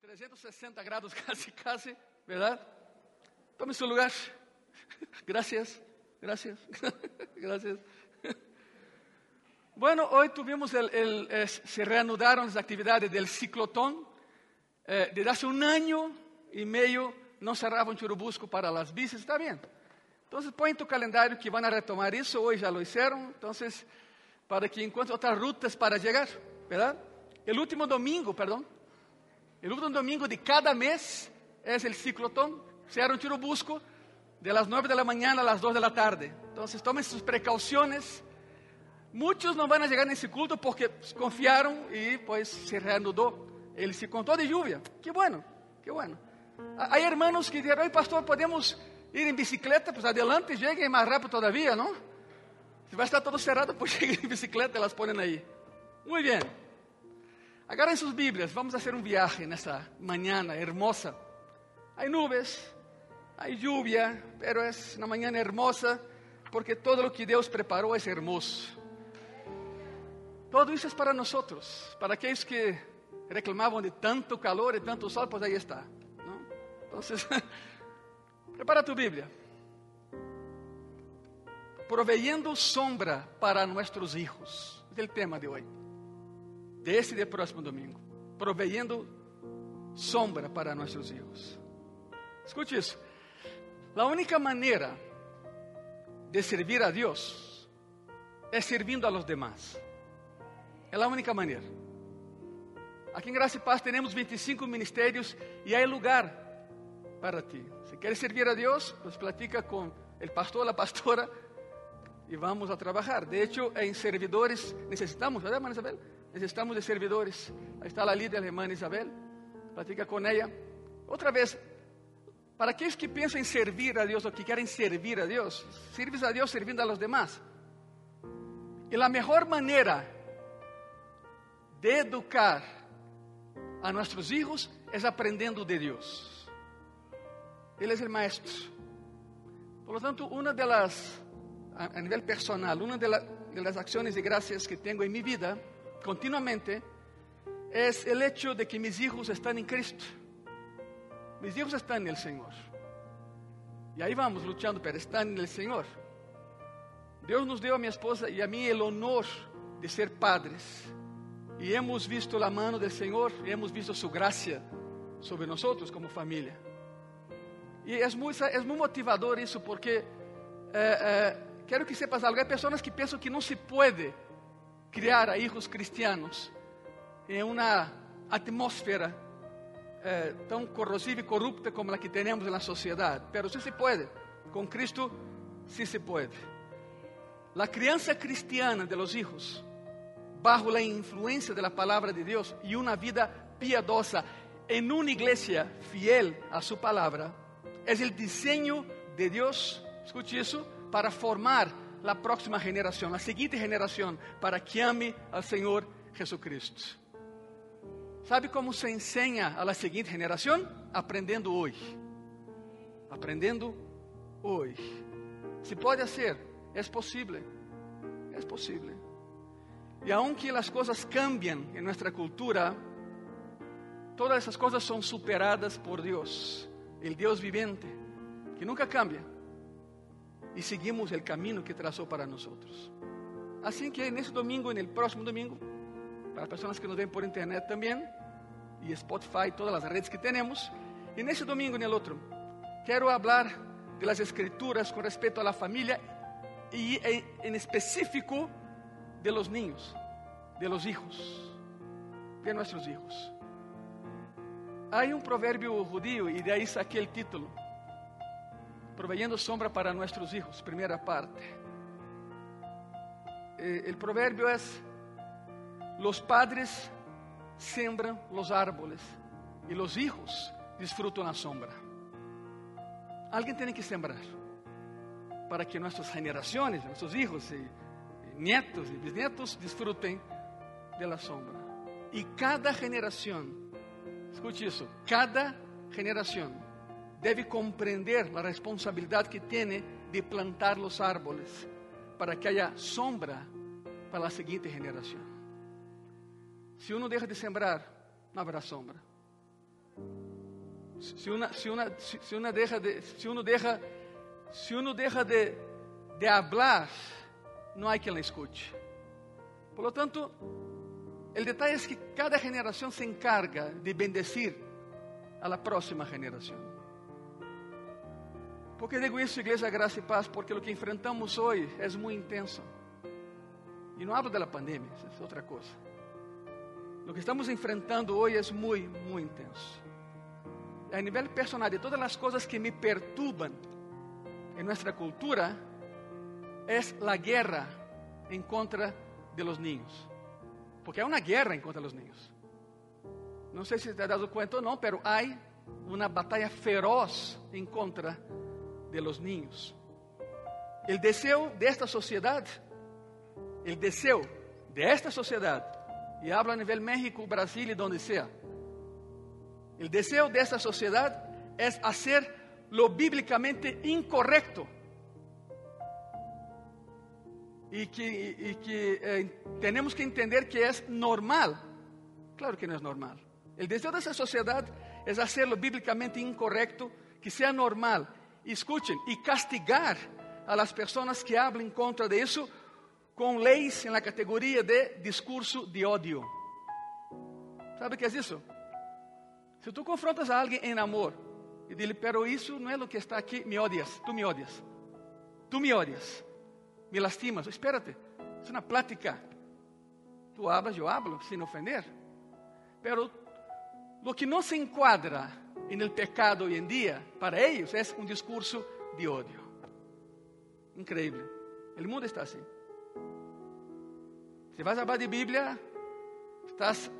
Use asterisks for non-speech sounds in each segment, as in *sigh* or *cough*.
que 360 grados *laughs* casi, casi, ¿verdad? Tome su lugar. *laughs* Gracias, gracias, *laughs* gracias. Bueno, hoy tuvimos el, el, eh, se reanudaron las actividades del ciclotón. Eh, desde hace un año y medio no cerraban Churubusco para las bicis, está bien. Entonces pon en tu calendario que van a retomar eso, hoy ya lo hicieron, entonces para que encuentres otras rutas para llegar, ¿verdad? El último domingo, perdón, el último domingo de cada mes es el ciclotón, cierra un Churubusco de las 9 de la mañana a las 2 de la tarde. Entonces tomen sus precauciones. Muchos no van a llegar nesse culto porque confiaram e pues se reanudou. Ele se contou de lluvia. Que bueno, que bueno. Há hermanos que dizem, pastor, podemos ir em bicicleta? Pues adelante, cheguem mais rápido todavía, não? Se vai estar todo cerrado, pues *laughs* cheguem em bicicleta, elas ponem aí. Muito bem. Agarrem suas Bíblias, vamos fazer um viagem nessa manhã hermosa. Há nuvens, há lluvia, pero é uma manhã hermosa porque todo o que Deus preparou é hermoso. Todo isso é para nós, para aqueles que reclamavam de tanto calor e tanto sol, pues aí está. ¿no? Entonces, *laughs* prepara tu Bíblia. Proveyendo sombra para nossos hijos. É o tema de hoje. De esse e próximo domingo. Proveyendo sombra para nossos hijos. Escute isso. A única maneira de servir a Deus é servindo a los demás. É a única maneira. Aqui em Graça e Paz temos 25 ministérios e há lugar para ti. Se queres servir a Deus, pues platica com o pastor, a pastora e vamos a trabalhar. De hecho, em servidores necessitamos, ¿verdad, hermana Necessitamos de servidores. Aí está a líder alemã Isabel. Platica com ela. Outra vez, para aqueles que pensam em servir a Deus ou que querem servir a Deus, sirves a Deus servindo a los demás. E a melhor maneira de educar a nossos filhos é aprendendo de Deus. Ele é o maestro. Por lo tanto, uma das, a, nível personal, uma las acciones de gracias que tenho em minha vida, continuamente, é o hecho de que mis hijos estão em Cristo. Mis hijos estão en el Senhor. E aí vamos luchando, pero están en el Senhor. Deus nos deu a minha esposa e a mim o honor de ser padres. E hemos visto a mano do Senhor, e hemos visto sua graça sobre nós como família. E é muito, é muito motivador isso, porque eh, eh, quero que sepas algo: há pessoas que pensam que não se pode criar a hijos cristianos em uma atmosfera eh, tão corrosiva e corrupta como a que temos na sociedade. Pero sí se pode, com Cristo sí se pode. A criança cristiana de los hijos bajo la influencia de la palabra de Dios y una vida piadosa en una iglesia fiel a su palabra, es el diseño de Dios, escuche eso, para formar la próxima generación, la siguiente generación, para que ame al Señor Jesucristo. ¿Sabe cómo se enseña a la siguiente generación? Aprendendo hoy. Aprendendo hoy. Se puede hacer, es posible. Es posible. E aunque as coisas cambiam em nossa cultura, todas essas coisas são superadas por Deus, o Deus vivente, que nunca cambia. E seguimos o caminho que traçou para nós. Assim que nesse domingo e no próximo domingo, para pessoas que nos veem por internet também, e Spotify, todas as redes que temos, e nesse domingo e no outro, quero falar de las escrituras com respeito à família e em específico de los niños, de los hijos, de nuestros hijos. Hay un proverbio judío y de ahí saqué el título, proveyendo sombra para nuestros hijos, primera parte. Eh, el proverbio es, los padres sembran los árboles y los hijos disfrutan la sombra. Alguien tiene que sembrar para que nuestras generaciones, nuestros hijos y nietos e bisnietos desfrutem da sombra. E cada geração, escute isso, cada geração deve compreender a responsabilidade que tem de plantar os árboles para que haya sombra para a seguinte geração. Se uno deixa de sembrar, no habrá sombra. Si, una, si, una, si, si una deja de, si uno deja, si uno deja de, de hablar, no hay quien la escuche. Por lo tanto, el detalle es que cada generación se encarga de bendecir a la próxima generación. ¿Por qué digo eso, Iglesia Gracia y Paz? Porque lo que enfrentamos hoy es muy intenso. Y no hablo de la pandemia, es otra cosa. Lo que estamos enfrentando hoy es muy, muy intenso. A nivel personal, de todas las cosas que me perturban en nuestra cultura, es la guerra en contra de los niños. Porque hay una guerra en contra de los niños. No sé si te has dado cuenta o no, pero hay una batalla feroz en contra de los niños. El deseo de esta sociedad, el deseo de esta sociedad, y hablo a nivel México, Brasil y donde sea, el deseo de esta sociedad es hacer lo bíblicamente incorrecto y que, y que eh, tenemos que entender que es normal. Claro que no es normal. El deseo de esa sociedad es hacerlo bíblicamente incorrecto, que sea normal. Y escuchen, y castigar a las personas que hablen contra con leyes en la categoría de discurso de odio. ¿Sabe qué es eso? Si tú confrontas a alguien en amor y dile, pero eso no es lo que está aquí, me odias, tú me odias, tú me odias me lastimas. Espérate, es una plática. Tú hablas, yo hablo, sin ofender. Pero lo que no se encuadra en el pecado hoy en día, para ellos, es un discurso de odio. Increíble. El mundo está así. Si vas a hablar de Biblia, estás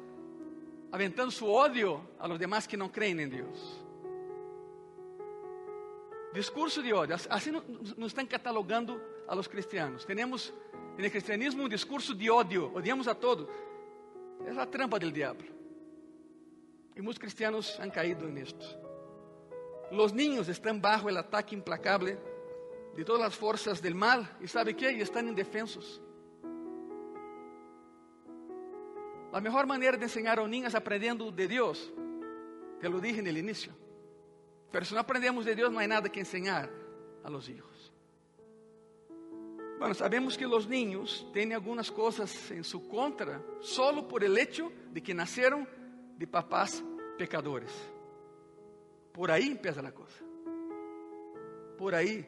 aventando su odio a los demás que no creen en Dios. Discurso de odio. Assim nos estão catalogando a los cristianos. Temos no cristianismo um discurso de ódio. Odiamos a todo. É a trampa del diabo. E muitos cristianos han caído nisto. Los niños están bajo el ataque implacable de todas las fuerzas del mal. ¿Y sabe qué? Y están indefensos. La mejor manera de enseñar a un niño es aprendiendo de Dios. Te lo dije en el inicio. Pero si no aprendemos de Dios, no hay nada que enseñar a los hijos. Bueno, sabemos que los niños tienen algunas cosas en su contra solo por el hecho de que nacieron de papás pecadores. Por ahí empieza la cosa. Por ahí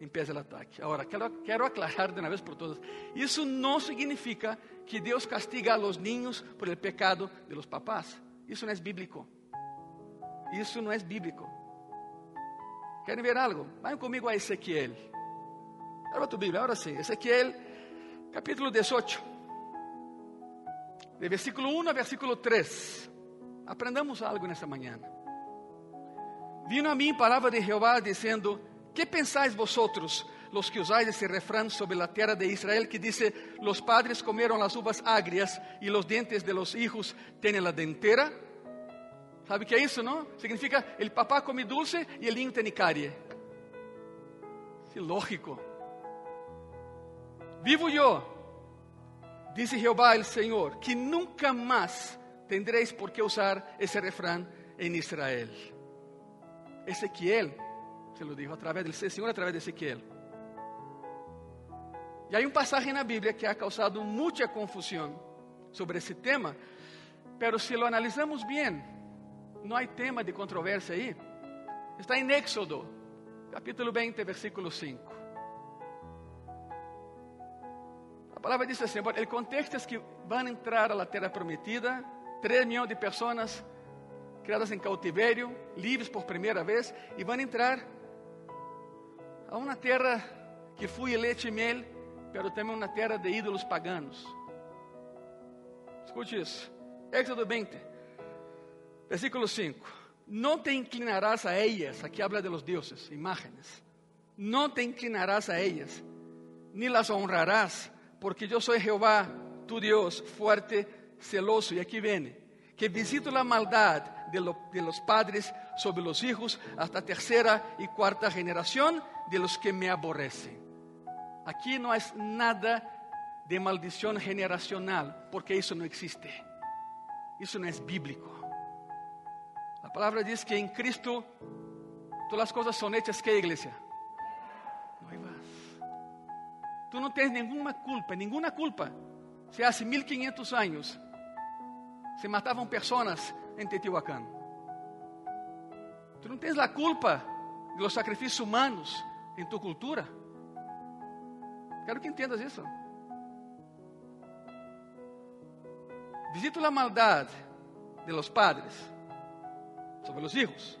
empieza el ataque. Ahora, quiero, quiero aclarar de una vez por todas, eso no significa que Dios castiga a los niños por el pecado de los papás. Eso no es bíblico. Isso não é bíblico. Querem ver algo? Vayan comigo a Ezequiel. Abra tu Bíblia, ahora sim. Ezequiel, capítulo 18. De versículo 1 a versículo 3. Aprendamos algo nessa manhã. Vino a mim palavra de Jeová dizendo: Que pensáis vosotros, los que usáis esse refrán sobre la tierra de Israel, que dice: Los padres comieron las uvas agrias y los dientes de los hijos tienen la dentera? Sabe o que é isso, não? Significa el papá come dulce e el niño tem carie. É lógico. Vivo eu, dice Jeová el Senhor, que nunca mais tendréis por que usar esse refrán en Israel. Ezequiel se lo dijo a través del Senhor, a través de Ezequiel. E há um passagem na Bíblia que ha causado muita confusão sobre esse tema, pero se lo analisamos bem, não há tema de controvérsia aí. Está em Éxodo, capítulo 20, versículo 5. A palavra diz assim: o contexto é que vão entrar la terra prometida, 3 milhões de pessoas criadas em cautiverio, livres por primeira vez, e vão entrar a uma terra que flui leite e mel, pero também uma terra de ídolos paganos. Escute isso. Éxodo 20, Versículo 5. No te inclinarás a ellas, aquí habla de los dioses, imágenes. No te inclinarás a ellas, ni las honrarás, porque yo soy Jehová, tu Dios, fuerte, celoso. Y aquí viene, que visito la maldad de, de los padres sobre los hijos hasta tercera y cuarta generación de los que me aborrecen. Aquí no es nada de maldición generacional, porque eso no existe. Eso no es bíblico. A palavra diz que em Cristo todas as coisas são hechas que igreja? Nuevas. Tu não tens nenhuma culpa, nenhuma culpa. Se há 1500 anos se matavam pessoas em Teotihuacán. Tu não tens a culpa de los sacrifícios humanos em tu cultura. Quero que entendas isso. Visito a maldade de los padres sobre los hijos,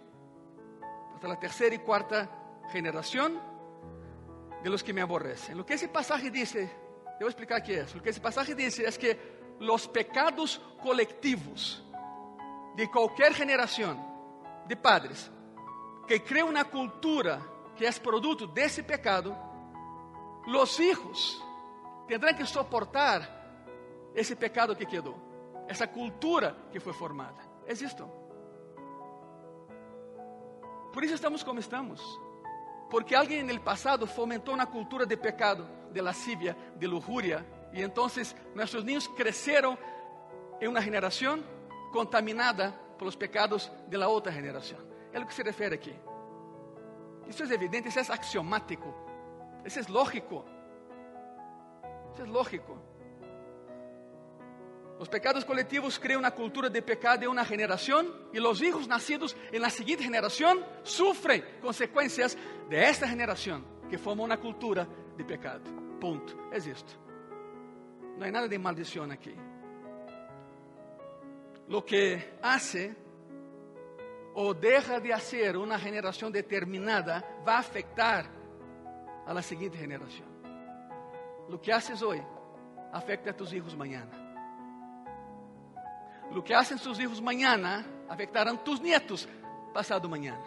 hasta la tercera y cuarta generación de los que me aborrecen. Lo que ese pasaje dice, debo explicar qué es. Lo que ese pasaje dice es que los pecados colectivos de cualquier generación de padres que crea una cultura que es producto de ese pecado, los hijos tendrán que soportar esse pecado que quedou, essa cultura que foi formada. É isto. Por isso estamos como estamos. Porque alguém no passado fomentou uma cultura de pecado, de lascivia, de lujuria, e então nossos niños cresceram em uma geração contaminada por os pecados de la outra geração. É o que se refere aqui. Isso é evidente, isso é axiomático, isso é lógico. Isso é lógico. Os pecados coletivos criam uma cultura de pecado em uma geração e os hijos nascidos em la seguinte geração sofrem consequências de esta geração que forma uma cultura de pecado. Ponto. É isto. Não há nada de maldição aqui. Lo que hace ou deixa de hacer uma geração determinada vai afetar a la seguinte geração. Lo que haces hoje afecta a tus hijos mañana. Lo que hacen tus hijos mañana afectarán tus nietos pasado mañana.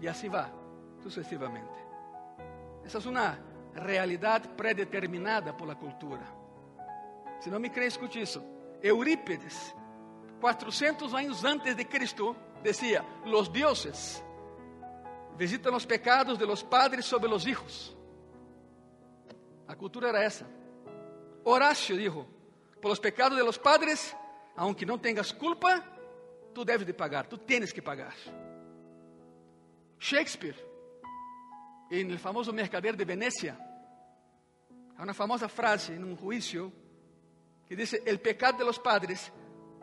E assim vai, sucessivamente. Essa é uma realidade predeterminada por la cultura. Se não me creem, escute isso. Eurípides, 400 anos antes de Cristo, dizia: Los dioses visitam os pecados de los padres sobre los hijos. A cultura era essa. Horácio dijo: Por los pecados de los padres, aunque não tengas culpa, tu deves de pagar, tu tienes que pagar. Shakespeare, en el famoso Mercader de Venecia, há uma famosa frase em um juízo que diz: El pecado de los padres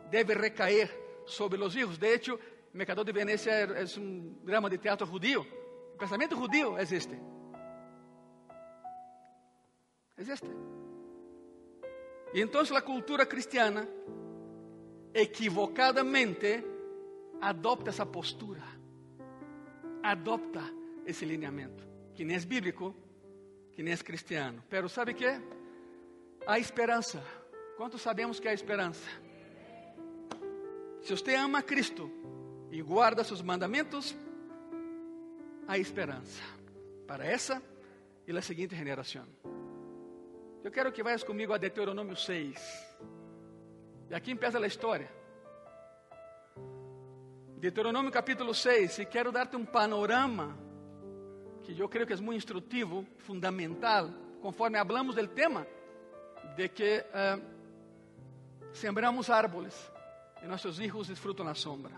deve recair sobre los hijos. De hecho, el Mercador de Venecia es un drama de teatro judío. El pensamiento judío es este. Es este. Y entonces la cultura cristiana equivocadamente adopta esa postura, adopta ese lineamiento, que ni es bíblico, que ni es cristiano. Pero ¿sabe qué? Há esperança. Quantos sabemos que há esperança? Se você ama a Cristo e guarda seus mandamentos, há esperança para essa e a seguinte geração. Eu quero que vayas comigo a Deuteronômio 6. E aqui empieza a história. Deuteronômio capítulo 6, e quero dar-te um panorama que eu creio que é muito instrutivo, fundamental, conforme hablamos do tema de que uh, sembramos árboles e nossos hijos disfrutam a sombra.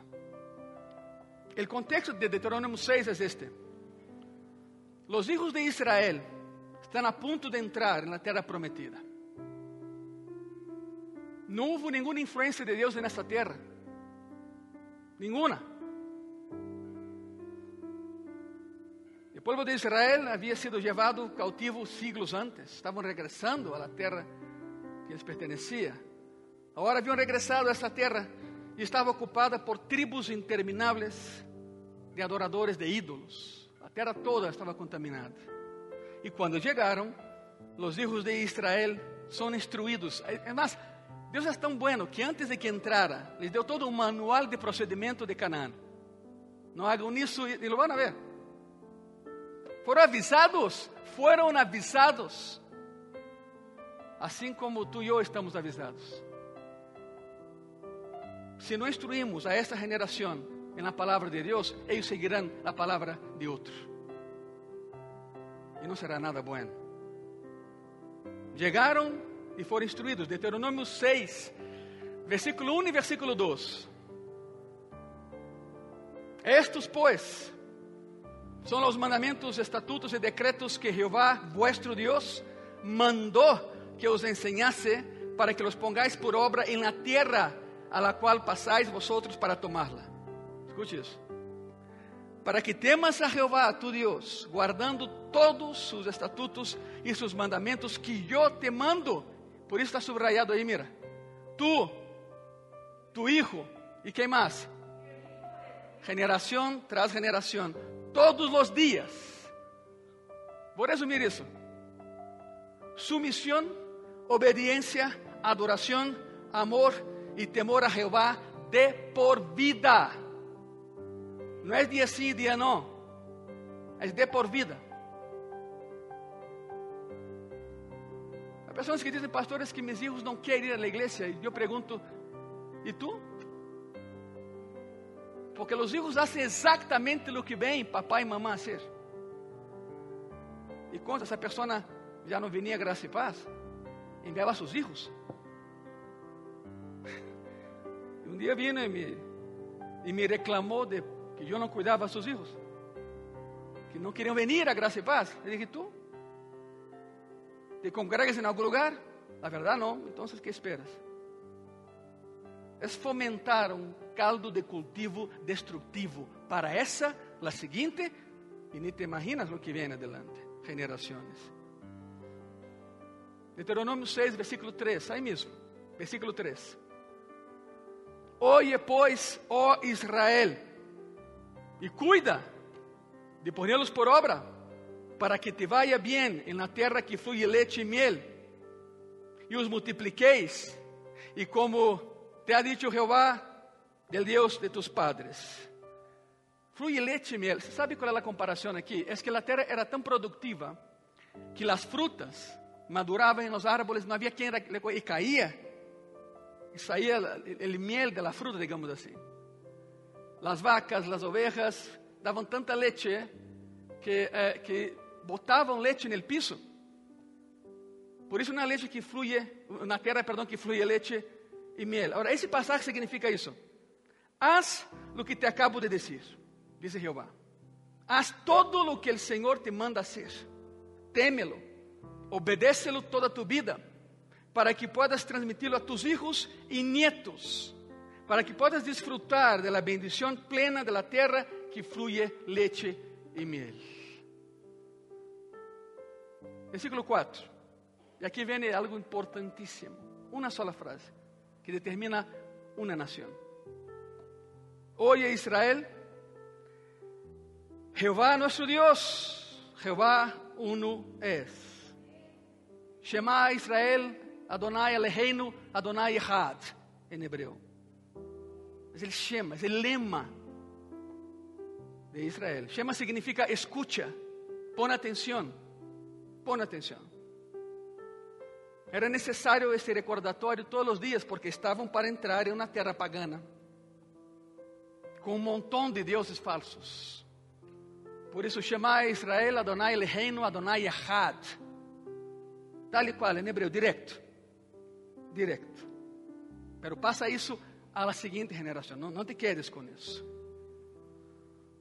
O contexto de Deuteronômio 6 é este: Os hijos de Israel estão a ponto de entrar na terra prometida. Não houve nenhuma influência de Deus nessa terra. Nenhuma. Povo de Israel havia sido levado cautivo siglos antes. Estavam regressando à terra que lhes pertencia. Agora haviam regressado a essa terra e estava ocupada por tribos intermináveis de adoradores de ídolos. A terra toda estava contaminada. E quando chegaram, os filhos de Israel são instruídos. Mas Deus é tão bueno que antes de que entrara, lhes deu todo um manual de procedimento de Canaã. Não hagam isso e lo vão ver. Foram avisados, foram avisados. Assim como tu e eu estamos avisados. Se não instruímos a esta geração na palavra de Deus, eles seguirão a palavra de outro. E não será nada bueno. Chegaram e foram instruídos. Deuteronômio 6 versículo 1 y versículo 2. Estos, pues, son los mandamientos, estatutos y decretos que Jehová, vuestro Dios, mandó que os enseñase para que los pongáis por obra en la tierra a la cual pasáis vosotros para tomarla. Escute isso. Para que temas a Jehová, tu Dios, guardando todos sus estatutos y sus mandamientos que yo te mando. Por isso está subrayado aí, mira. Tu, tu hijo, e quem mais? Generação tras generação, todos os dias. Vou resumir isso. Sumisión, obediencia, adoración, amor y temor a Jehová de por vida. No es día sí, día no. Es de por vida. Há pessoas que dizem, pastores, que meus hijos não querem ir à igreja. E eu pergunto, e tu? Porque os hijos fazem exatamente o que vem papai e mamãe fazer. E quando essa pessoa já não vinha graça e paz, enviava seus filhos. E um dia vino e me, e me reclamou de que eu não cuidava seus filhos, que não queriam vir a graça e paz. Eu disse, tu? ¿Te congregas em algum lugar? La verdade não. Então, ¿qué esperas? É fomentar um caldo de cultivo destructivo para essa, la seguinte, e nem te imaginas o que vem adelante, generações. Deuteronômio 6, versículo 3, aí mesmo, versículo 3. Oye, pois, ó Israel, e cuida de pô-los por obra, para que te vaya bem em la terra que fluye leite e miel, e os multipliqueis, e como te ha dicho Jehová, del Deus de tus padres. Fluye leite e miel. Você sabe qual é a comparação aqui? É que a terra era tão produtiva que as frutas madurava em los árboles, não havia quem e caía, e saía o miel de la fruta, digamos assim. Las vacas, las ovejas davam tanta leche que, eh, que botavam leite no piso. Por isso, na leite que flui, na terra, perdão, que flui leite e miel. Agora, esse passagem significa isso. Haz o que te acabo de dizer, diz Jeová. Haz todo o que o Senhor te manda hacer. Témelo Obedécelo toda tu vida, para que puedas transmitirlo a tus hijos y nietos, para que puedas disfrutar de la bendición plena de la tierra que fluye leche y miel. Versículo 4. E aqui vem algo importantíssimo. Uma sola frase que determina uma nação. Oye Israel, Jehová nosso Deus, Jehová uno es. Shema Israel, Adonai Eloheinu, Adonai Echad, em hebreu. É ele Shema, é o lema de Israel. Shema significa escucha, pon atenção, pon atenção. Era necessário esse recordatório todos os dias, porque estavam para entrar em uma terra pagana, com um montão de deuses falsos. Por isso, Shema Israel, Adonai Eloheinu, Adonai Echad tal e qual, em hebreu, direto. Direto. Pero passa isso à seguinte geração, não, não te quedes com isso.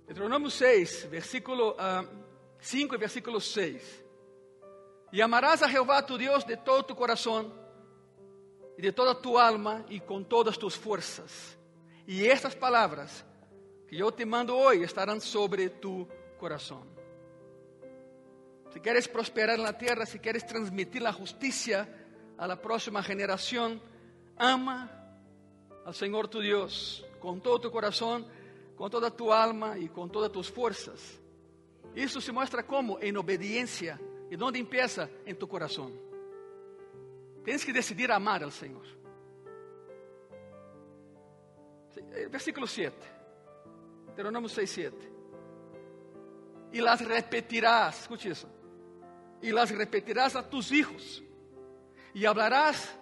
Deuteronômio 6, versículo uh, ah, 5 e versículo 6. E amarás a Jeová tu Deus de todo tu coração, e de toda tu alma, e com todas tus forças. E estas palavras que eu te mando hoje estarão sobre tu coração. Si quieres prosperar en la tierra, si quieres transmitir la justicia a la próxima generación, ama al Señor tu Dios con todo tu corazón, con toda tu alma y con todas tus fuerzas. Isso se muestra como en obediencia. ¿Y dónde empieza? En tu corazón. Tienes que decidir amar al Señor. Eh, versículo 7. Deuteronômio 6, 7. E las repetirás. Escute isso y las repetirás a tus hijos. Y hablarás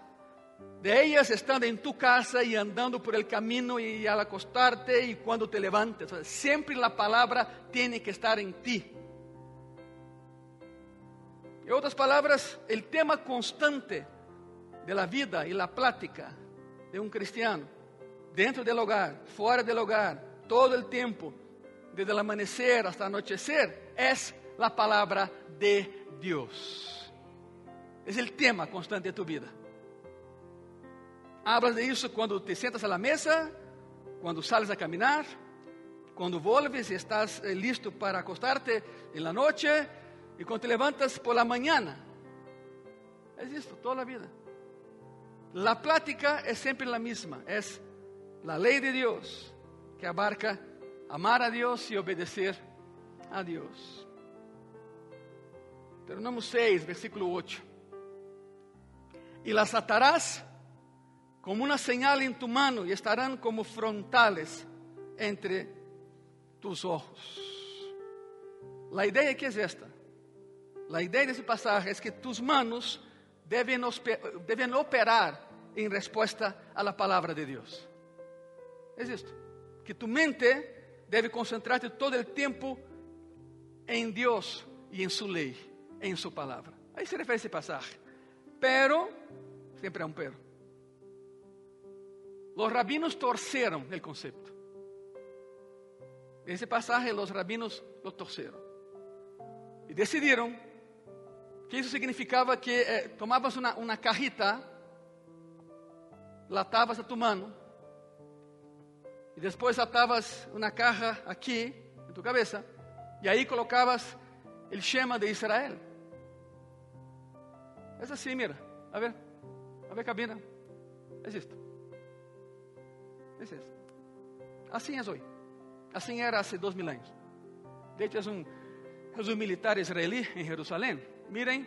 de ellas estando en tu casa y andando por el camino y al acostarte y cuando te levantes. siempre la palabra tiene que estar en ti. En otras palabras, el tema constante de la vida y la plática de um cristiano, dentro do lugar, fora do lugar, todo o tempo, desde o amanhecer hasta anochecer, é a palavra de Deus. É o tema constante de tu vida. Hablas de isso quando te sentas à mesa, quando sales a caminhar, quando volves e estás eh, listo para acostarte en la noche e quando te levantas por la mañana. É isso toda a vida. La plática é sempre a mesma, é a lei de Deus que abarca amar a Deus e obedecer a Deus. Deuteronomio 6, versículo 8. E las atarás como uma señal em tu mano e estarão como frontales entre tus ojos. A ideia que é esta. A ideia desse passagem é que tus manos devem, devem operar em resposta à palavra de Deus. É isto. Que tu mente deve concentrar-te todo o tempo em Deus e em sua lei, em sua palavra. Aí se refere a esse passagem. Pero, sempre há um pero. Os rabinos torceram o conceito. Esse passagem, os rabinos lo torceram. E decidiram que isso significava que eh, tomavas uma, uma carrita, latavas a tu mano, e depois atavas uma caja aqui, em tu cabeça, e aí colocavas o Shema de Israel. É assim, mira, a ver, a ver, cabina, é isto. É isso. Assim é hoje. Assim era há dois mil anos. De hecho, é um, um militar israelí em Jerusalém miren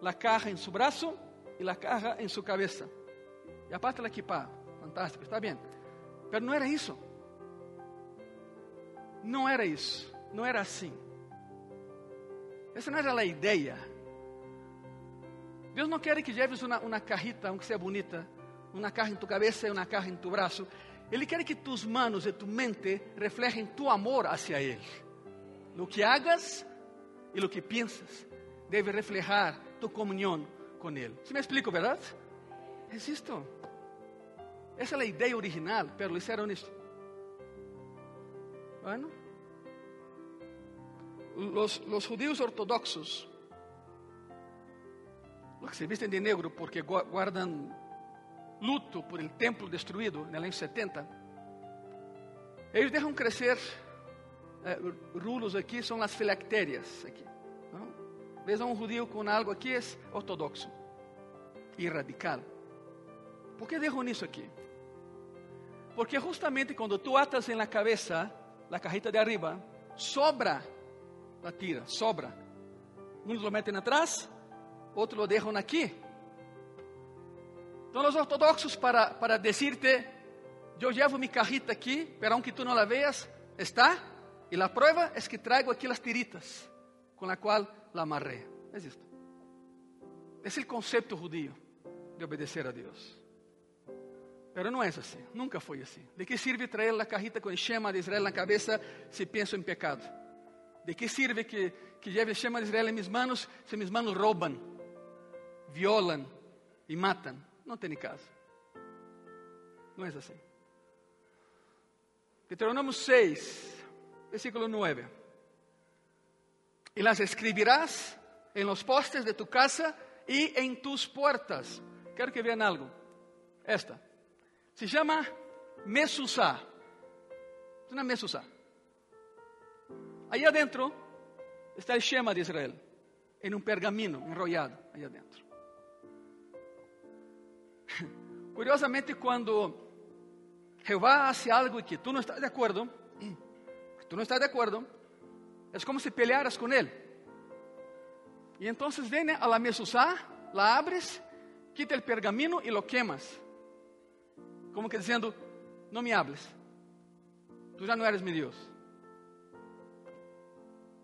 la caja en su brazo y la caja en su cabeza. Y aparte la equipa, fantástico, está bien. Pero no era eso. No era eso, no era así. Essa não era a ideia. Deus não quer que lleves uma, uma cajita, aunque seja bonita, uma caja em tu cabeça e uma caja em tu braço. Ele quer que tus manos e tu mente reflejem tu amor hacia Ele. Lo que hagas e lo que piensas deve reflejar tu comunhão com Ele. ¿Sí me explico, verdade? É. Essa é a ideia original, pero lo hicieron esto. Bueno, los, los judíos ortodoxos, los que se visten de negro porque guardan luto por el templo destruído en el año 70, ellos dejan crecer eh, rulos aqui, são as filactérias aqui. Veja um judío com algo aqui é ortodoxo e radical. Por que dejo isso aqui? Porque justamente quando tu atas em la cabeça, la cajita de arriba, sobra la tira, sobra. Uns lo metem atrás, outros lo deixam aqui. Então, os ortodoxos, para, para decirte, eu levo minha cajita aqui, pero aunque tu não la veas, está. E a prova é que trago aqui as tiritas, com a qual la amarré. Es esto. Es el concepto judío de obedecer a Dios. Pero não é assim, nunca foi assim. De que sirve trazer a cajita com o Shema de Israel na cabeça se penso em pecado? De que sirve que, que lleve Shema de Israel em minhas manos se minhas manos roubam, violam e matam? Não tem caso. Não é assim. Deuteronômio 6, versículo 9. E las escribirás en los postes de tu casa y en tus puertas. Quero que vean algo. Esta. Se chama Mesusá. É uma Mesusá. Aí adentro está o Shema de Israel, em um pergaminho enrollado aí adentro. *laughs* Curiosamente, quando Jeová hace algo que tu não estás de acordo, *clears throat* tu não estás de acordo, é como se pelearas com ele. Y entonces viene a la mesuzá, la abres, quita el pergamino y lo quemas. Como que diciendo, no me hables. Tú ya no eres mi Dios.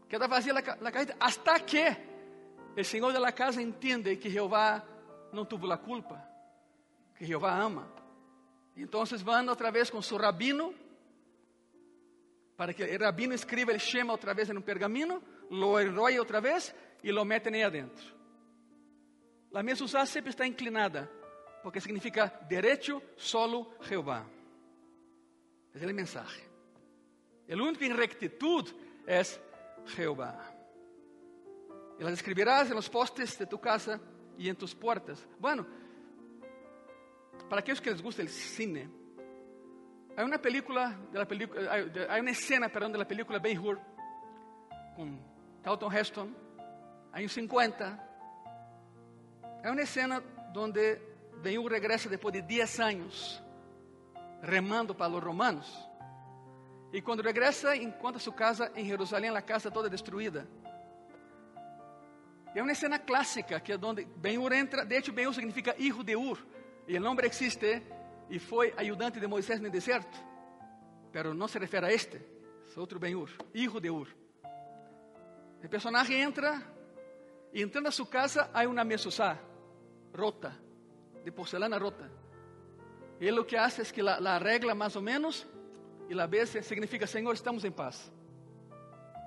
Queda la, la cajita hasta que Señor de la casa entiende que Jehová no tuvo la culpa, que Jehová ama. Entonces van otra vez con su rabino, para que el rabino escriba el Shema otra vez en un pergamino, lo enrolla otra vez e lo metem aí adentro. A mesa usar sempre está inclinada porque significa derecho solo Jehová. Ese es el mensaje. El único en rectitud es Jehová. Y las escribirás en los postes de tu casa y en tus puertas. Bueno, para aquellos que les gusta el cine, hay una película, de la película hay, hay, una escena, perdón, de la película Ben Hur con Charlton Heston, años 50. Hay una escena donde Ben Hur regresa después de 10 años remando para los romanos. E quando regressa, encontra sua casa em Jerusalém, a casa toda destruída. É uma cena clássica, que é onde Ben-Ur entra, de hecho Ben-Ur significa hijo de Ur, e o nome existe, e foi ajudante de Moisés no deserto, pero não se refere a este, é outro Ben-Ur, hijo de Ur. O personagem entra, e entrando a sua casa, há uma mesuzá rota, de porcelana rota. Ele o que hace é que la, la arregla mais ou menos e la besa significa, Senhor, estamos em paz.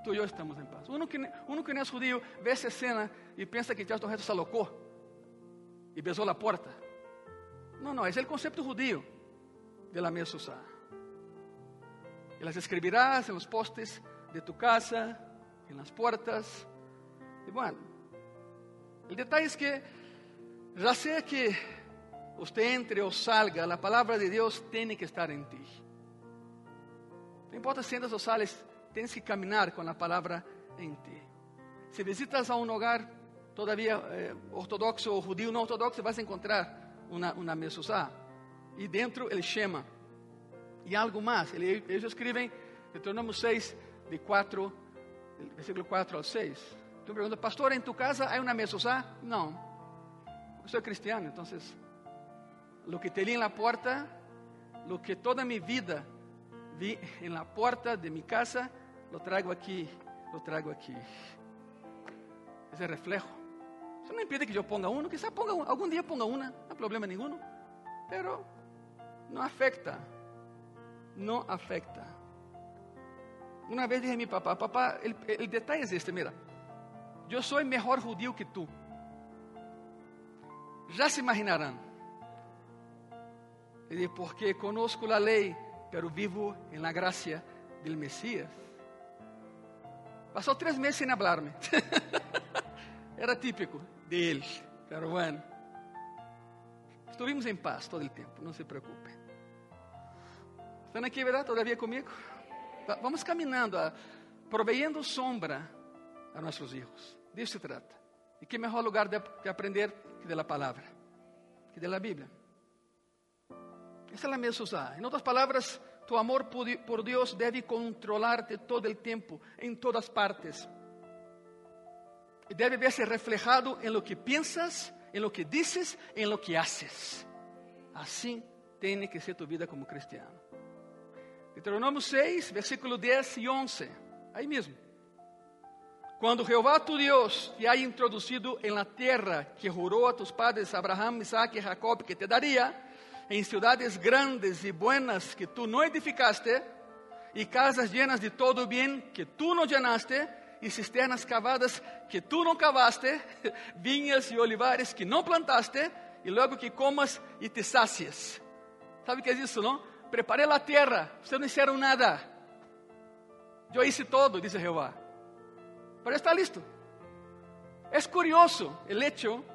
Tu e eu estamos em paz. Uno que, uno que não é judío vê essa cena e pensa que Heston se alocou e besou a porta. Não, não, é o conceito judío de la mesa usada. E las escribirás en los postes de tu casa, en las puertas. E bueno, el detalle es que já sei que usted entre ou salga, a palavra de Deus tem que estar em ti. Não importa se entras ou sales, tens que caminhar com a palavra em ti. Se visitas a um lugar todavía eh, ortodoxo ou judío não ortodoxo, vas a encontrar uma, uma mesuzá. E dentro ele chama. E algo mais. Eles escrevem Deuteronômio 6, de 4, versículo 4 ao 6. Tu pergunta, pastor, em tu casa há uma mesuzá? Não. Eu sou cristiano, então, lo que te li en la puerta, lo que toda mi vida vi en la puerta de mi casa, lo traigo aquí, lo traigo aquí. Ese reflejo. Eso no impide que yo ponga uno, quizá ponga uno, algún día ponga una, no hay problema ninguno, pero no afecta, no afecta. Una vez dije a mi papá, papá, el, el detalle es este, mira, yo soy mejor judío que tú. Já se imaginarán. Porque conozco a lei, pero vivo en la gracia del Mesías. Passou três meses sem hablarme. *laughs* Era típico de ele, pero bueno. Estuvimos em paz todo o tempo, não se preocupe. Aqui, verdade? Todavia comigo? Vamos caminhando, a, proveyendo sombra a nossos filhos. Disso se trata. E que melhor lugar de, de aprender que da palavra, que da Bíblia. É a usar. Em outras palavras, tu amor por Deus deve controlar-te todo o tempo, em todas partes. E deve ver-se reflejado em lo que pensas, em lo que dices, em lo que haces. Assim tem que ser tu vida como cristiano. Deuteronômio 6, versículo 10 e 11. Aí mesmo. Quando Jeová tu Deus te haya introduzido em la terra que jurou a tus padres Abraham, Isaac e Jacob que te daria, em cidades grandes e buenas que tu não edificaste, e casas llenas de todo bem que tu não llenaste, e cisternas cavadas que tu não cavaste, *laughs* vinhas e olivares que não plantaste, e logo que comas e te sacies. Sabe o que é isso, não? Preparei a terra, vocês não fizeram nada. Eu hice todo, diz Jeová. Pero está listo. É curioso o hecho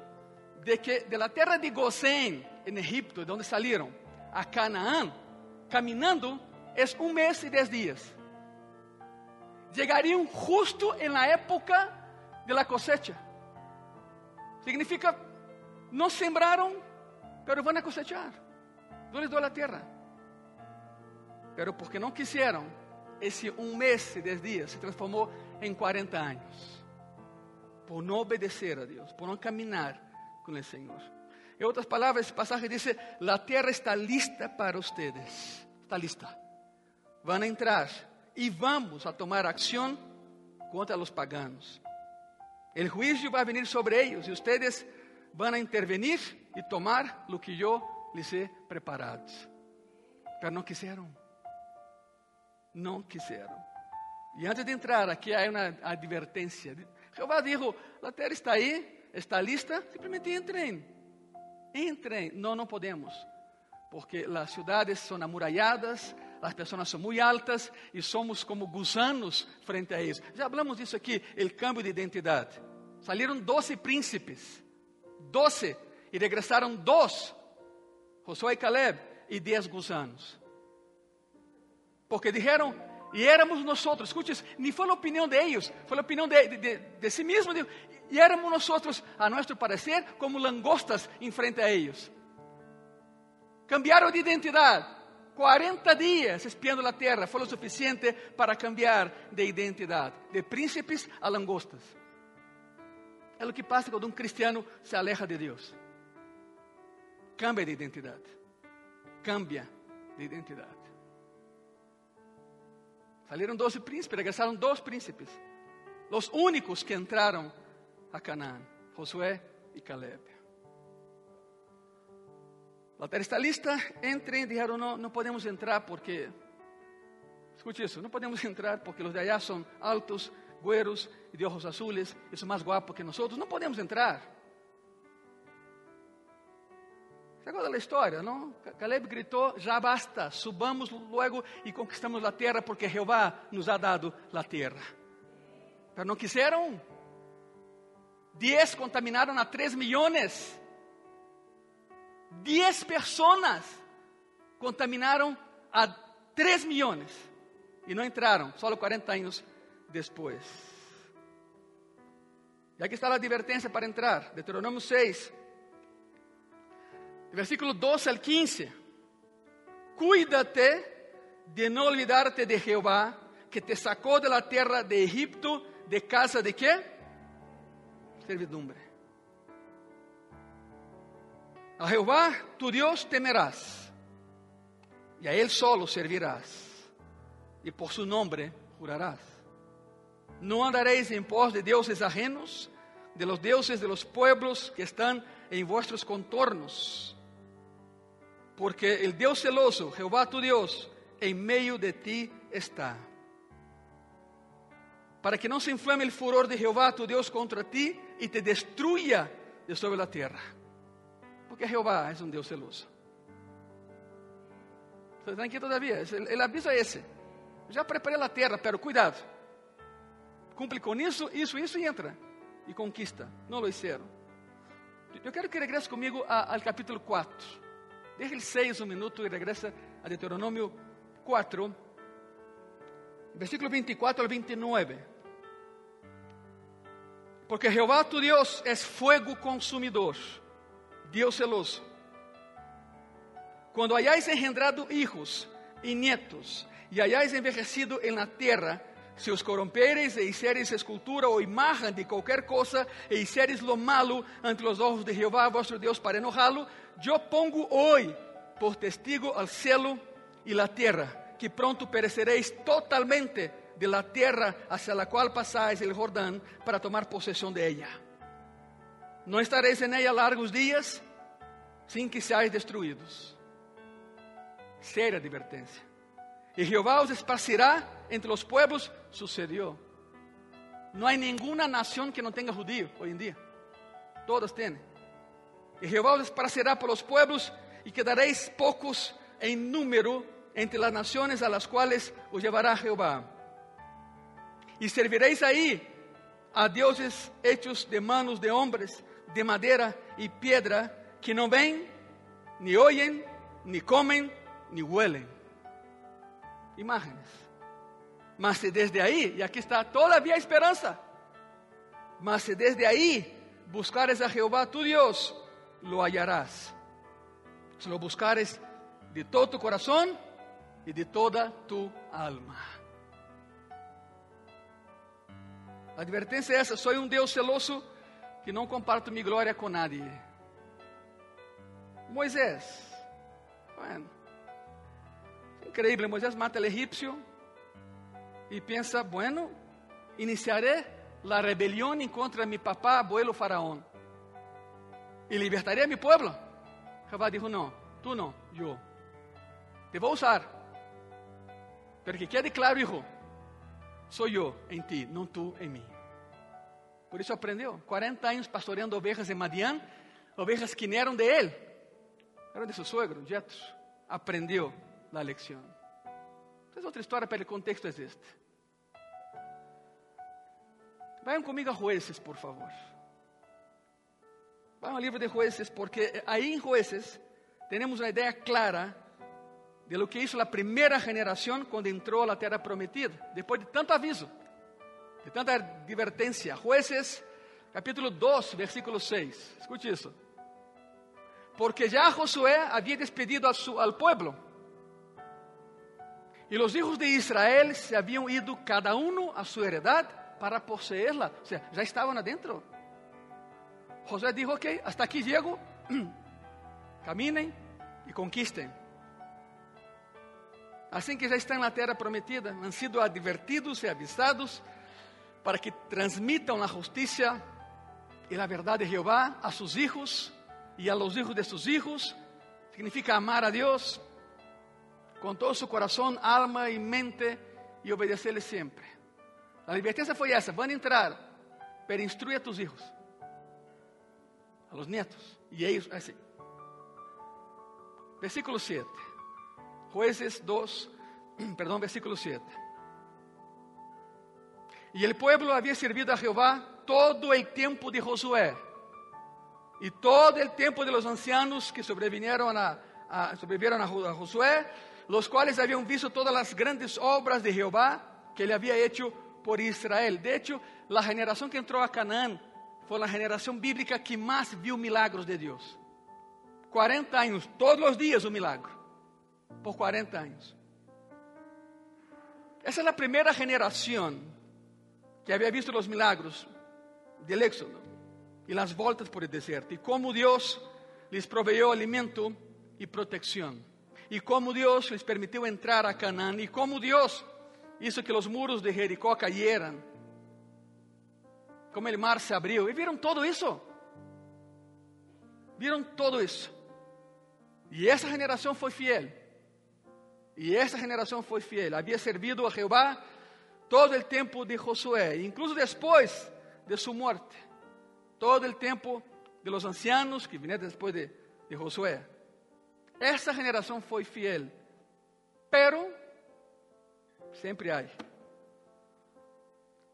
de que de la terra de Gosén, en Egipto, de onde salieron, a Canaán, caminando, es un mes y diez días. Llegarían justo en la época de la cosecha. Significa, no sembraron, pero van a cosechar. Yo les doy la tierra. Pero porque no quisieron, ese un mes y diez días se transformó en 40 años. Por no obedecer a Dios, por no caminar con el Señor. En otras palabras, el pasaje dice, la tierra está lista para ustedes. Está lista. A entrar y vamos a tomar acción contra los paganos. El juicio va a venir sobre ellos y ustedes van a intervenir y tomar lo que yo les he preparado. Pero no quisieron. No quisieron. Y antes de entrar, aquí hay una advertencia. Jehová dijo, la tierra está ahí, está lista, simplesmente entrem. Entrem. No, no podemos, porque las ciudades son amuralladas, las personas son muy altas y somos como gusanos frente a ellos. Ya hablamos de eso aquí, el cambio de identidad. Salieron 12 príncipes, 12, y regresaron dos, Josué y Caleb, y 10 gusanos. Porque dijeron, y éramos nosotros, escuches, ni fue la opinión de ellos, fue la opinión de, de, de, de sí mismo. Y éramos nosotros, a nuestro parecer, como langostas en frente a ellos. Cambiaron de identidad. 40 dias espiando a terra foi o suficiente para cambiar de identidade, de príncipes a langostas. É o que passa quando um cristiano se aleja de Deus. Cambia de identidade. Cambia de identidade. Salieron 12 príncipes, regresaram dois príncipes. Os únicos que entraram a Canaã, Josué e Caleb. La está lista, entrem, dijeron, no, no podemos entrar porque, escute isso, não podemos entrar porque os de allá são altos, güeros e de ojos azules, e são mais guapos que nós, não podemos entrar. ¿Se da história, não? Caleb gritou, já basta, subamos logo e conquistamos a terra porque Jeová nos ha dado a terra. Pero não quiseram. Diez contaminaram a três milhões. Diez personas contaminaram a 3 milhões e não entraram, só 40 anos depois. E aqui está a advertência para entrar, Deuteronômio 6, versículo 12 al 15. Cuídate de não olvidarte de Jeová, que te sacou de la terra de Egipto, de casa de quê? Servidumbre. A Jehová tu Dios temerás, y a Él solo servirás, y por su nombre jurarás. No andaréis en pos de dioses ajenos, de los dioses de los pueblos que están en vuestros contornos, porque el Dios celoso, Jehová tu Dios, en medio de ti está. Para que no se inflame el furor de Jehová tu Dios contra ti y te destruya de sobre la tierra. Porque Jeová é um Deus celoso. Estão aqui todavia? O aviso é esse. Já preparei a terra, pero cuidado. Cumple com isso, isso, isso e entra. E conquista. Não lo hicieron. Eu quero que regresse comigo ao capítulo 4. Deixe ele 6 um minuto e regressa a Deuteronômio 4, versículo 24 ao 29. Porque Jeová tu Deus é fogo consumidor Deus celoso. Quando hayáis engendrado hijos e nietos, e hayáis envejecido en la tierra, se os corrompereis e hiciereis escultura ou imagen de qualquer cosa, e hiciereis lo malo ante los ojos de Jehová vuestro Deus para enojá-lo, yo pongo hoy por testigo al cielo y la tierra, que pronto pereceréis totalmente de la tierra hacia la cual pasáis el Jordán para tomar posesión de ella. Não estareis en ella largos dias, sin que seáis destruídos. Séria advertência. E Jeová os esparcirá entre os pueblos. Sucedió. Não há nenhuma nação que não tenha judío hoje em dia. Todas têm. E Jeová os esparcirá por los pueblos e quedaréis poucos em número entre as nações a las quales os llevará Jeová. E servireis aí a deuses hechos de manos de homens de madeira e piedra que não veem, nem oyen, nem comem, nem huelen. Imágenes. Mas se desde aí, e aqui está todavia a esperança, mas se desde aí buscares a Jeová tu Deus, lo hallarás. Se lo buscares de todo tu corazón e de toda tu alma. A advertência é essa: sou um Deus celoso que não comparto minha glória com nadie. Moisés, bueno, increíble, Moisés mata al egipcio y piensa, bueno, iniciaré la rebelión en contra de mi papá, abuelo faraón, y libertaré a mi pueblo. Jehová dijo, no, tú no, yo. Te voy a usar. Pero que quede claro, hijo, soy yo en ti, no tú en mí. Por isso aprendeu. 40 anos pastoreando ovelhas em Madian, ovelhas que não eram de ele. era de su suegro, Jetro, aprendió la lección. Es otra historia, pero el contexto es este. Vayan conmigo a jueces, por favor. Vayan al libro de jueces, porque ahí en jueces tenemos una idea clara de lo que hizo la primera generación cuando entró a la tierra prometida, después de tanto aviso, de tanta advertencia. Jueces, capítulo 2, versículo 6. Escuche eso. Porque ya Josué había despedido su, al pueblo. Y los hijos de Israel se habían ido cada uno a su heredad para poseerla. O sea, ya estaban adentro. Josué dijo, ok, hasta aquí llego, *clears throat* caminen y conquisten. Assim que já estão na terra prometida, han sido advertidos e avisados para que transmitam a justiça e a verdade de Jeová a seus hijos e a los hijos de seus hijos. Significa amar a Deus com todo seu coração, alma e mente e obedecer-lhe sempre. A advertência foi essa: vão entrar, pero instrui a tus hijos, a los nietos, e eles assim. Versículo 7. Jueces 2, *clears throat* perdón, versículo 7. Y el pueblo había servido a Jehová todo el tiempo de Josué y todo el tiempo de los ancianos que sobrevivieron a, a, sobrevivieron a Josué, los cuales habían visto todas las grandes obras de Jehová que le había hecho por Israel. De hecho, la generación que entró a Canaán fue la generación bíblica que más vio milagros de Dios. 40 años, todos los días un milagro, por 40 años. Essa é a primeira geração que havia visto os milagros del Éxodo e as voltas por el deserto, e como Deus lhes proveyó alimento e proteção, e como Deus lhes permitiu entrar a Canaã, e como Deus hizo que os muros de Jericó cayeran, como o mar se abriu, e viram todo isso. Viram todo isso. E essa geração foi fiel. E essa geração foi fiel. Havia servido a Jeová todo o tempo de Josué, incluso depois de sua morte. Todo o tempo de los ancianos que vinieron depois de, de Josué. Essa geração foi fiel. Pero sempre há.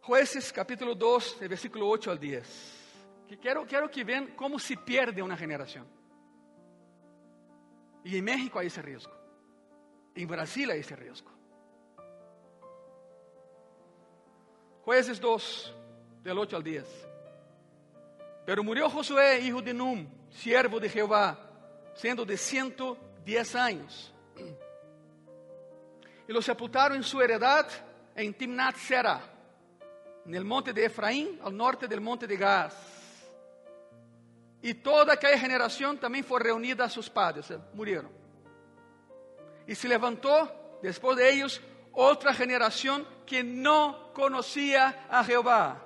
Jueces capítulo 2, versículo 8 al 10. Que quero, quero que vejam como se perde uma geração. E em México há esse risco. Em Brasil há esse risco. Jueces 2, del 8 al 10. Pero murió Josué, hijo de Num, siervo de Jehová, siendo de 110 años. Y lo sepultaron en su heredad en Timnat Sera, en el monte de Efraín, al norte del monte de Gaz. Y toda aquella generación también fue reunida a sus padres, murieron. Y se levantó después de ellos otra generación que no conocía a Jehová,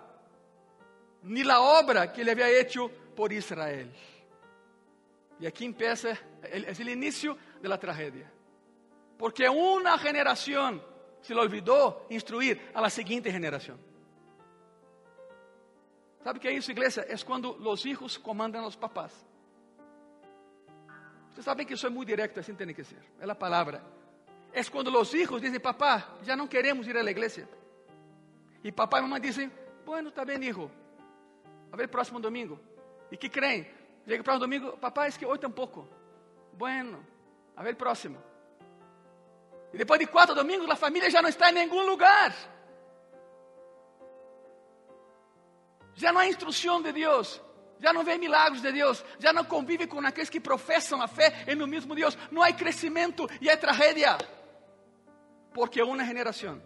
ni la obra que le había hecho por Israel. Y aquí empieza, es el inicio de la tragedia. Porque una generación se le olvidó instruir a la siguiente generación. ¿Sabe qué es eso, iglesia? Es cuando los hijos comandan a los papás. Ustedes saben que soy muy directo, así tiene que ser. Es la palabra. Es cuando los hijos dicen, papá, ya no queremos ir a la iglesia. Y papá y mamá dicen, bueno, está bien, hijo. A ver próximo domingo. ¿Y qué creen? Llega el próximo domingo, papá, es que hoy tampoco. Bueno, a ver el próximo. Y después de cuatro domingos, la familia ya no está en ningún lugar. Já não há instrução de Deus, já não vê milagros de Deus, já não convive com aqueles que professam a fé em no mesmo Deus, não há crescimento e é tragédia, porque uma geração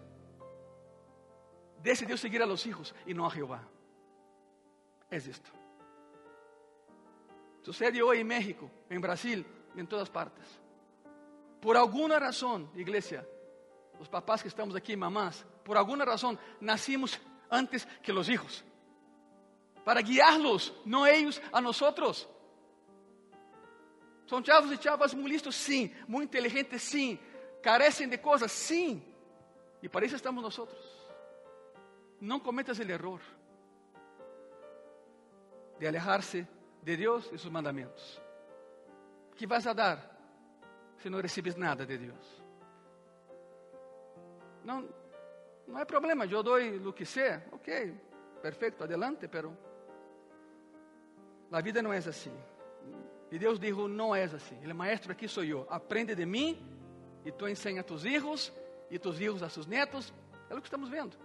decidiu seguir a los hijos e não a Jeová. É isto. Sucede hoje em México, em Brasil, em todas partes. Por alguma razão, igreja, os papás que estamos aqui, mamás, por alguma razão, nascimos antes que os hijos para guiarlos, no ellos a nosotros. Son chavos y chavas muy listos, sí, muy inteligentes, sí, carecen de cosas, sí. Y para eso estamos nosotros. No cometas el error de alejarse de Dios y sus mandamientos. que vas a dar se não recebes nada de Deus? Não, não é problema, eu dou o que sei, ok, perfeito, adelante, pero a vida não é assim. E Deus disse: Não é assim. Ele maestro aqui sou eu. Aprende de mim e tu ensina a tus hijos e tus hijos a seus netos. É o que estamos vendo.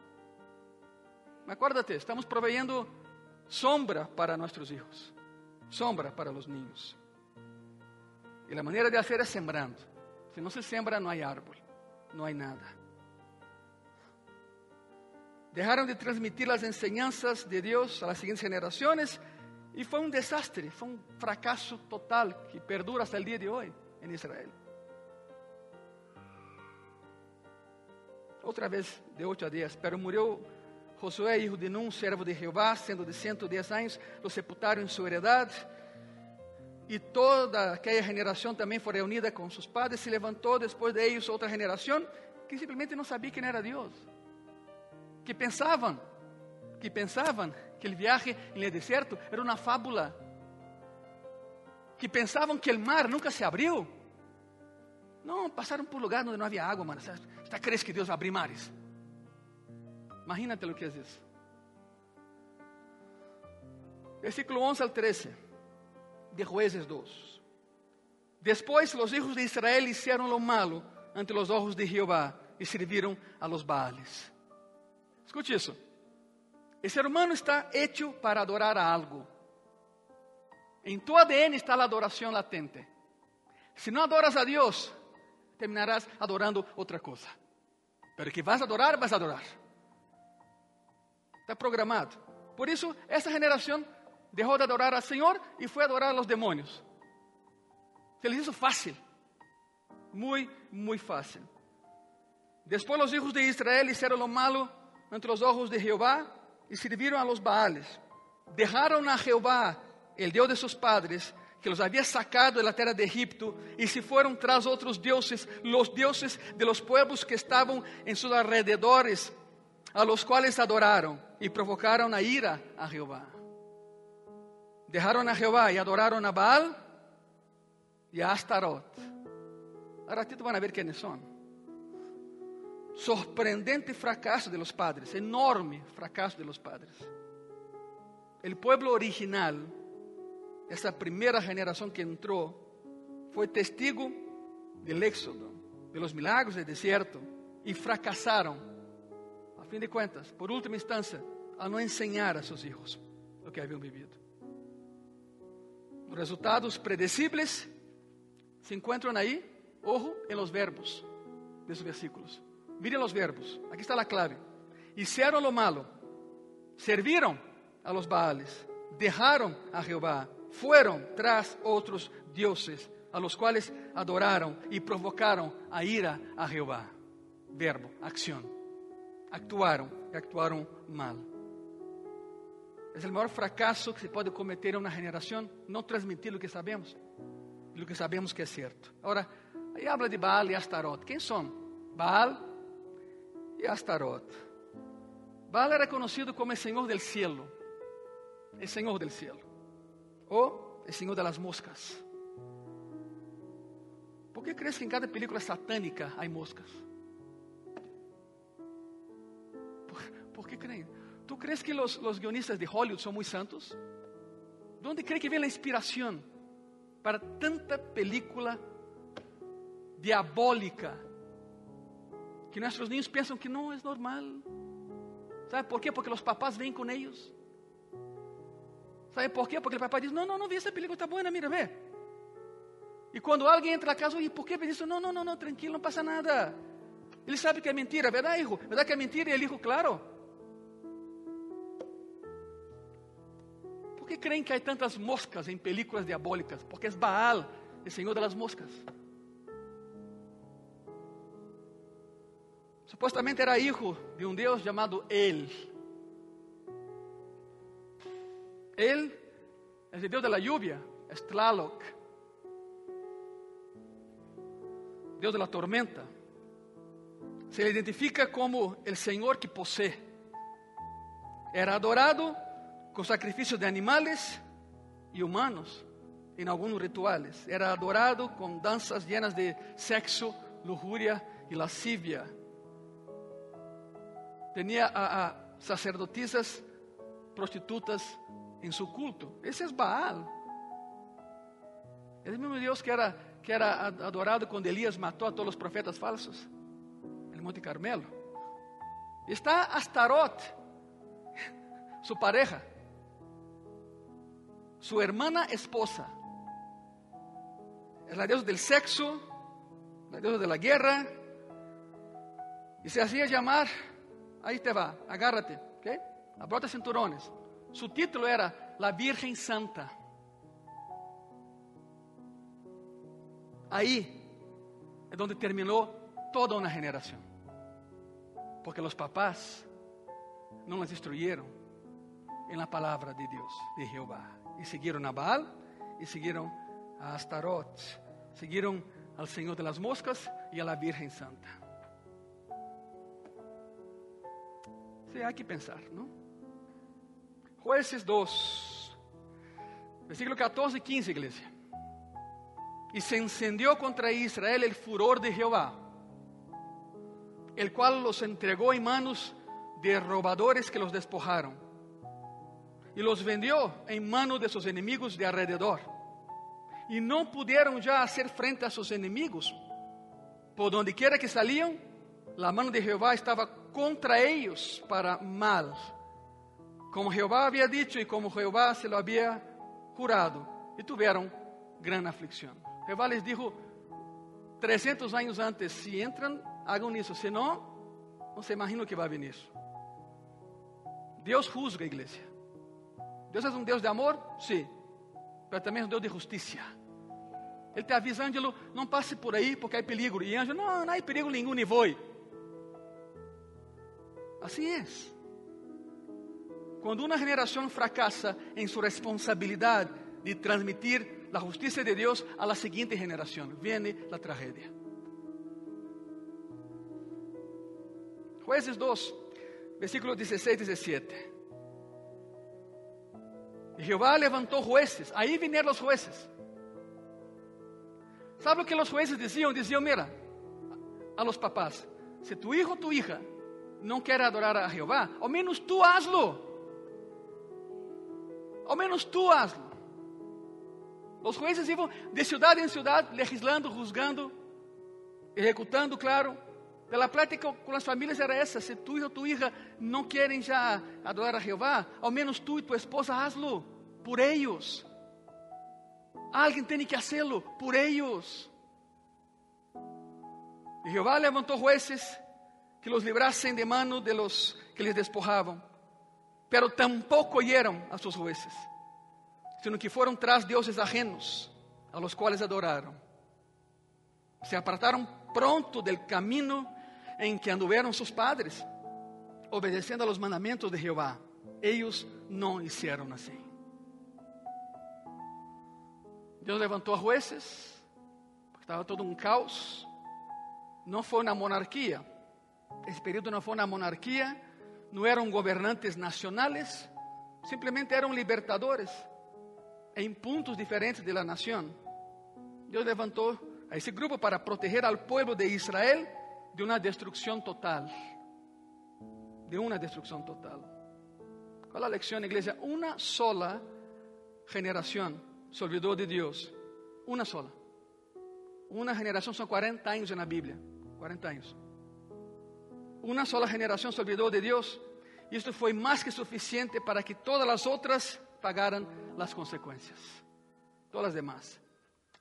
Mas acuérdate, estamos proveyendo sombra para nossos hijos, sombra para os niños. E a maneira de fazer é sembrando. Se não se sembra, não há árvore, não há nada. Deixaram de transmitir as enseñanças de Deus a las seguintes gerações e foi um desastre, foi um fracasso total que perdura até o dia de hoje em Israel. Outra vez, de oito a dias, pero morreu Josué, hijo de Nun, servo de Jehová, sendo de 110 anos, lo sepultaram em sua heredade. E toda aquela geração também foi reunida com seus padres. Se levantou depois de eles outra geração que simplesmente não sabia quem era Deus. Que pensavam, que pensavam que o viaje no deserto era uma fábula. Que pensavam que o mar nunca se abriu. Não, passaram por lugar onde não havia água, mano. Você crees que Deus vai abrir mares? Imagínate o que é isso. Versículo 11 al 13 de Jueces 2. Después los hijos de Israel hicieron lo malo ante los ojos de Jehová e serviram a los Baales. Escute isso. O ser humano está hecho para adorar a algo. Em tu ADN está a adoração latente. Se não adoras a Deus, terminarás adorando outra coisa. Pero que vas a adorar, vas a adorar. Está programado. Por isso, essa geração deixou de adorar ao Senhor e foi adorar a los demônios. Se les hizo fácil. Muito, muito fácil. Depois, os hijos de Israel hicieron lo malo ante os ojos de Jehová e serviram a los Baales. Dejaron a Jehová, el Deus de sus padres, que los había sacado de la tierra de Egipto y se fueron tras otros dioses, los dioses de los pueblos que estaban en sus alrededores, a los cuales adoraron y provocaron a ira a Jehová. Dejaron a Jehová y adoraron a Baal y a Astarot. Ahora ratito van a ver quiénes son. Sorprendente fracaso de los padres, enorme fracaso de los padres. El pueblo original essa primeira geração que entrou, foi testigo do éxodo, de los milagros do deserto, e fracassaram, a fim de contas, por última instância, a não ensinar a seus filhos o que haviam vivido. Os resultados predecibles se encontram aí, ojo, em los verbos desses versículos. Miren os verbos, aqui está a clave. Hicieron lo malo, serviram a los Baales, dejaram a Jehová, fueron tras otros dioses, a los cuales adoraron y provocaron a ira a Jehová. Verbo, acción. Actuaram e actuaram mal. É o maior fracasso que se pode cometer em uma geração, não transmitir o que sabemos, o que sabemos que é certo. Agora, aí habla de Baal e Astarot. Quem são? Baal e Astarot. Baal era conhecido como o Senhor del cielo. O Senhor del cielo o el Señor de las moscas. ¿Por qué crees que en cada película satánica hay moscas? Qué creen? ¿Tú crees que los, los, guionistas de Hollywood son muy santos? ¿Dónde cree que viene la inspiración para tanta película diabólica que nuestros niños piensan que no es normal? ¿Sabe por qué? Porque los papás ven con ellos. Sabe por quê? Porque o papai diz: Não, não, não vi essa película, está boa, mira, vê. E quando alguém entra na casa, e por que isso? Não, não, não, não, tranquilo, não passa nada. Ele sabe que é mentira, verdade, hijo? Verdade que é mentira? E ele claro. Que creem que há tantas moscas em películas diabólicas? Porque é Baal, o Senhor das moscas. Supostamente era hijo de um Deus chamado El. El Dios de la lluvia, es Tlaloc. Dios de la tormenta. Se identifica como el Señor que posee. Era adorado con sacrificios de animales y humanos. en algunos rituales. Era adorado con danzas llenas de sexo, lujuria y lascivia. Tenía a, a sacerdotisas prostitutas en su culto. Ese es Baal. El mismo Dios que era, que era adorado cuando Elías mató a todos los profetas falsos el Monte Carmelo. Está Astarot, *laughs* su pareja, su hermana esposa. Es la diosa del sexo, la diosa de la guerra. Y se hacía llamar, ahí te va, agárrate, ¿ok? Abrota cinturones. Su título era La Virgen Santa. Ahí es donde terminó toda una generación. Porque los papás no las destruyeron en la palabra de Dios, de Jehová. Y siguieron a Baal y siguieron a Astarot, siguieron al Señor de las moscas y a la Virgen Santa. Sí, hay que pensar, ¿no? Jueces 2, versículo 14 y 15, iglesia. Y se encendió contra Israel el furor de Jehová, el cual los entregó en manos de robadores que los despojaron, y los vendió en manos de sus enemigos de alrededor. Y no pudieron ya hacer frente a sus enemigos. Por donde quiera que salían, la mano de Jehová estaba contra ellos para mal. Como Jehová había dicho y como Jehová se lo había jurado. Y tuvieron gran aflicción. Jehová les dijo 300 años antes, si entran, hagan eso. Si no, no se imagina que va a venir. Dios juzga, iglesia. Deus é um Deus de amor? Sim. Mas também é um Deus de justiça. Ele te avisa, Ângelo, não passe por aí porque há perigo. E Ângelo, não, não há perigo nenhum, nem vou. Assim é. Quando uma geração fracassa em sua responsabilidade de transmitir a justiça de Deus la seguinte geração, vem a tragédia. Jueces 2, versículo 16 e 17. Y Jehová levantó jueces. Ahí vinieron los jueces. ¿Sabe lo que los jueces decían? Decían, mira, a los papás, si tu hijo o tu hija não quer adorar a Jeová, ao menos tu hazlo. Ao menos tu hazlo. Os jueces iam de cidade em cidade, legislando, juzgando, executando, claro. Pela prática com as famílias era essa: se tu ou tu hija não querem já adorar a Jeová, ao menos tu e tua esposa hazlo por eles. Alguém tem que fazê-lo por eles. E Jeová levantou jueces que los librassem de mano de los que les despojavam, pero tampoco oyeron a sus jueces, sino que foram tras deuses ajenos, a los cuales adoraram. Se apartaram pronto del camino em que anduveram seus padres, obedecendo a los mandamentos de Jeová. Eles não hicieron assim. Deus levantou a jueces, porque estava todo um caos. Não foi na monarquia. Esse período não foi na monarquia. Não eram governantes nacionais. Simplesmente eram libertadores em pontos diferentes da nação. Deus levantou a esse grupo para proteger ao povo de Israel de uma destruição total. De uma destruição total. Qual a lección, igreja? Uma sola geração se olvidou de Deus. Uma sola. Uma geração são 40 anos na Bíblia. 40 anos. Uma sola geração se olvidou de Deus. Isto foi mais que suficiente para que todas as outras pagaran as consequências. Todas as demais.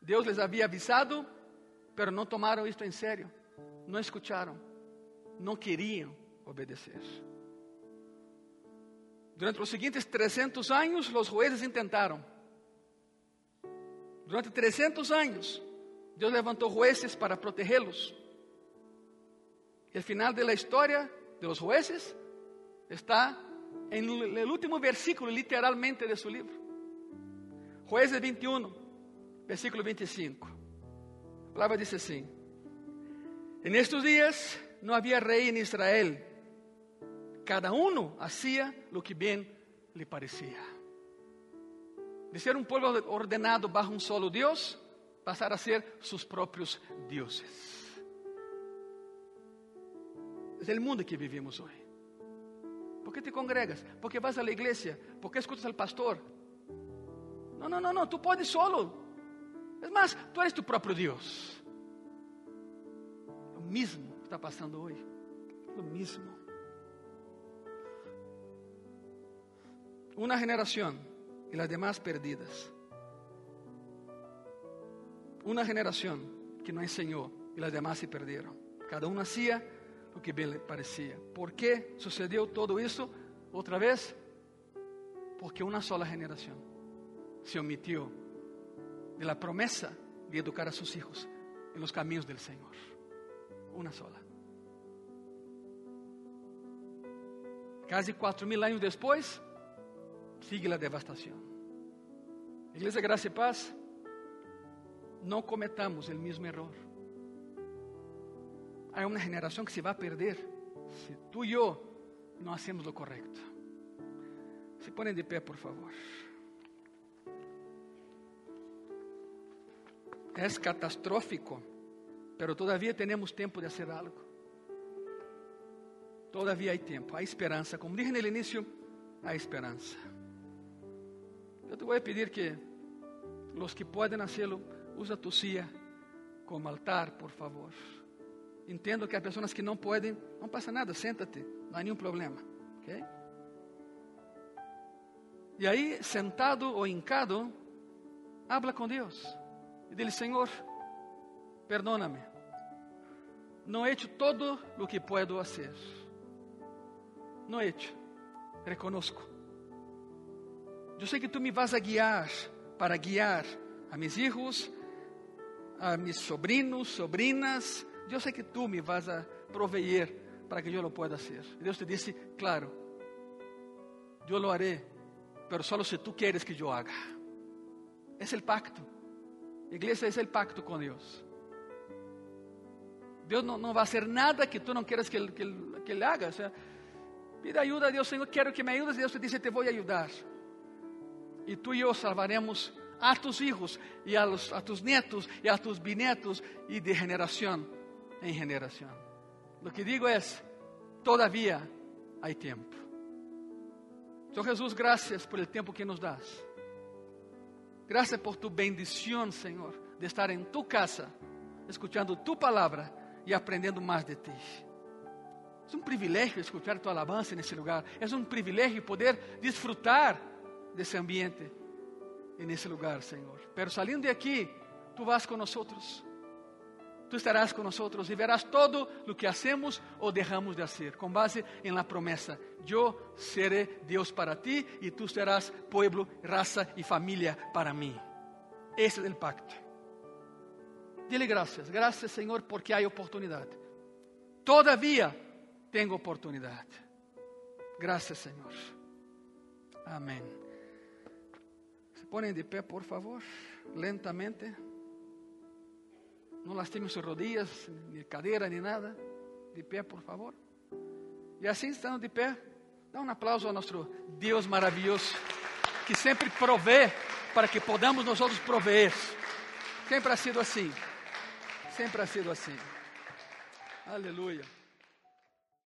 Deus les havia avisado, pero não tomaram isto em sério. Não escutaram. Não queriam obedecer. Durante os seguintes 300 anos, os jueces tentaram. Durante 300 anos, Deus levantou jueces para protegê-los. E o final da história de los jueces está en el último versículo, literalmente, de su libro. Jueces 21, versículo 25. A palavra diz assim: En estos días no había rey en Israel. Cada uno hacía lo que bien le parecía. de ser um povo ordenado bajo um solo Deus, passar a ser seus próprios deuses. É o mundo que vivimos hoje. ¿Por que te congregas? ¿Por que vas a la iglesia? ¿Por que escutas al pastor? No, no, no, no, tú puedes solo. Es más, tú eres tu propio Dios. Lo mismo está pasando hoy. Lo mismo. Una generación y las demás perdidas. Una generación que no enseñó y las demás se perdieron. Cada uno hacía o que bem parecia. ¿Por que sucedeu todo isso? Outra vez, porque uma sola geração se omitiu de la promessa de educar a seus hijos en los caminos del Senhor. Uma sola. Quase quatro mil anos depois, sigue a devastação. Igreja Graça e Paz, não cometamos o mesmo erro. Há uma geração que se vai perder se tu e eu não hacemos o correto. Se põem de pé, por favor. É catastrófico, pero todavía temos tempo de fazer algo. Todavía há tempo, há esperança. Como dije no início, há esperança. Eu te vou pedir que os que podem hacerlo, usa tu silla como altar, por favor. Entendo que há pessoas que não podem, não passa nada, senta-te, não há nenhum problema. ok? E aí, sentado ou hincado, habla com Deus e diz: Senhor, perdóname, não he hecho todo o que puedo fazer. Não he hecho, reconozco. Eu sei que tu me vas a guiar para guiar a mis hijos, a mis sobrinos, sobrinas, eu sei que tu me vas a proveer para que eu lo pueda hacer. Deus te disse, claro, eu lo haré, pero solo si tú quieres que yo haga. Es el pacto. Iglesia es el pacto con Dios. Deus não, não vai fazer nada que tu não quieras que, que, que Ele haga. O sea, ajuda a Deus, Senhor, quero que me ayudes. Deus te dice, te vou ajudar. E tu e eu salvaremos a tus hijos, e a, los, a tus nietos, e a tus bisnetos, e de geração em geração. O que digo é: todavia há tempo. Senhor Jesus, graças por el tempo que nos das. Graças por tu bendição, Senhor, de estar em tu casa, escutando tu palavra e aprendendo mais de ti. É um privilégio escutar tua alabança nesse lugar. É um privilégio poder desfrutar desse ambiente nesse lugar, Senhor. Pero saindo de aqui, tu vas com nós tú estarás con y verás todo lo que hacemos o dejamos de hacer, con base en la promesa. Yo seré Dios para ti y tú serás pueblo, raza y familia para mí. Ese es el pacto. Dile gracias, gracias Señor porque hay oportunidad. Todavía tengo oportunidad. Gracias Señor. Amén. Se ponen de pé, por favor, lentamente. Não lastime suas rodillas, nem cadeira, nem nada. De pé, por favor. E assim, estando de pé, dá um aplauso ao nosso Deus maravilhoso, que sempre provê para que podamos nós outros prover. Sempre ha sido assim. Sempre ha sido assim. Aleluia.